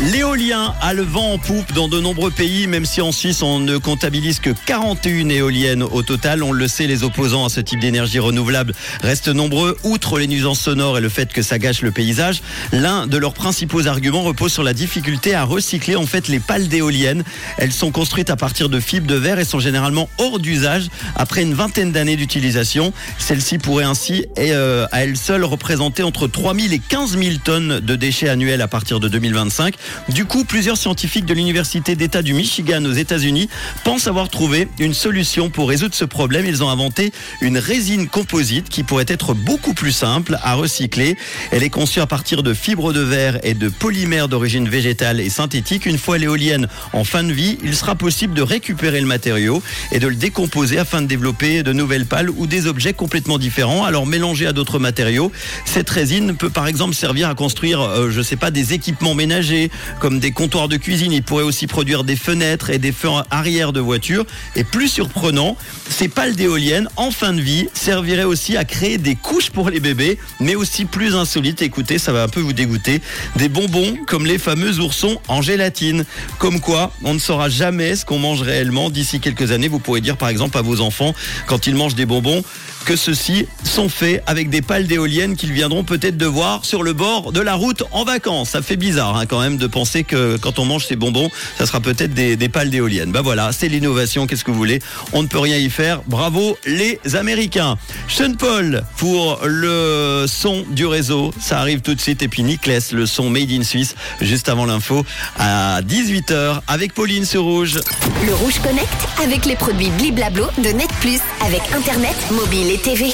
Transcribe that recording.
L'éolien a le vent en poupe dans de nombreux pays, même si en Suisse on ne comptabilise que 41 éoliennes au total. On le sait, les opposants à ce type d'énergie renouvelable restent nombreux. Outre les nuisances sonores et le fait que ça gâche le paysage, l'un de leurs principaux arguments repose sur la difficulté à recycler en fait les pales d'éoliennes. Elles sont construites à partir de fibres de verre et sont généralement hors d'usage après une vingtaine d'années d'utilisation. Celles-ci pourraient ainsi, euh, à elles seules, représenter entre 3000 et 15 000 tonnes de déchets annuels à partir de 2025. Du coup, plusieurs scientifiques de l'Université d'État du Michigan aux États-Unis pensent avoir trouvé une solution pour résoudre ce problème. Ils ont inventé une résine composite qui pourrait être beaucoup plus simple à recycler. Elle est conçue à partir de fibres de verre et de polymères d'origine végétale et synthétique. Une fois l'éolienne en fin de vie, il sera possible de récupérer le matériau et de le décomposer afin de développer de nouvelles pales ou des objets complètement différents. Alors mélangé à d'autres matériaux, cette résine peut par exemple servir à construire, euh, je sais pas, des équipements ménagers, comme des comptoirs de cuisine. Il pourrait aussi produire des fenêtres et des feux arrière de voitures. Et plus surprenant, ces pales d'éoliennes en fin de vie serviraient aussi à créer des couches pour les bébés, mais aussi plus insolite. Écoutez, ça va un peu vous dégoûter. Des bonbons comme les fameux oursons en gélatine. Comme quoi, on ne saura jamais ce qu'on mange réellement. D'ici quelques années, vous pourrez dire par exemple à vos enfants, quand ils mangent des bonbons, que ceux-ci sont faits avec des pales d'éoliennes qu'ils viendront peut-être de voir sur le bord de la route en vacances. Ça fait bizarre hein, quand même de penser que quand on mange ces bonbons, ça sera peut-être des, pales d'éoliennes. Bah voilà, c'est l'innovation, qu'est-ce que vous voulez On ne peut rien y faire. Bravo les Américains. Sean Paul pour le son du réseau, ça arrive tout de suite. Et puis Nicolas, le son Made in Suisse, juste avant l'info à 18h avec Pauline sur Rouge. Le Rouge Connect avec les produits Bliblablo de Net Plus avec Internet, mobile et TV.